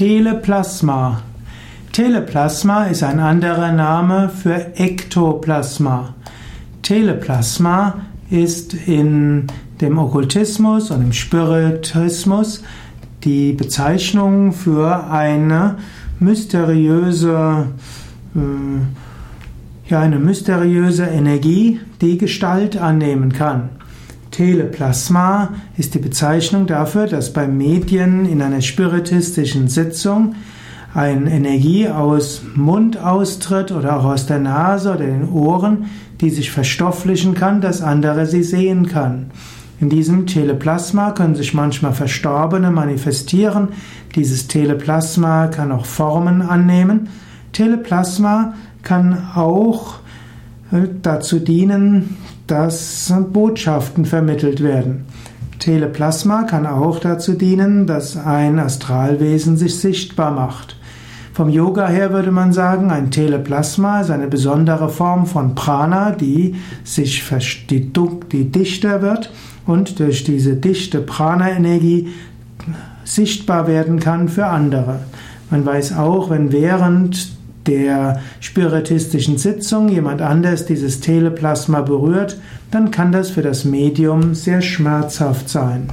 Teleplasma. Teleplasma ist ein anderer Name für Ektoplasma. Teleplasma ist in dem Okkultismus und im Spiritismus die Bezeichnung für eine mysteriöse, äh, ja, eine mysteriöse Energie, die Gestalt annehmen kann. Teleplasma ist die Bezeichnung dafür, dass bei Medien in einer spiritistischen Sitzung eine Energie aus Mund austritt oder auch aus der Nase oder den Ohren, die sich verstofflichen kann, dass andere sie sehen kann. In diesem Teleplasma können sich manchmal Verstorbene manifestieren. Dieses Teleplasma kann auch Formen annehmen. Teleplasma kann auch äh, dazu dienen, dass Botschaften vermittelt werden. Teleplasma kann auch dazu dienen, dass ein Astralwesen sich sichtbar macht. Vom Yoga her würde man sagen, ein Teleplasma ist eine besondere Form von Prana, die sich die, dichter wird und durch diese dichte Prana-Energie sichtbar werden kann für andere. Man weiß auch, wenn während der spiritistischen Sitzung jemand anders dieses Teleplasma berührt, dann kann das für das Medium sehr schmerzhaft sein.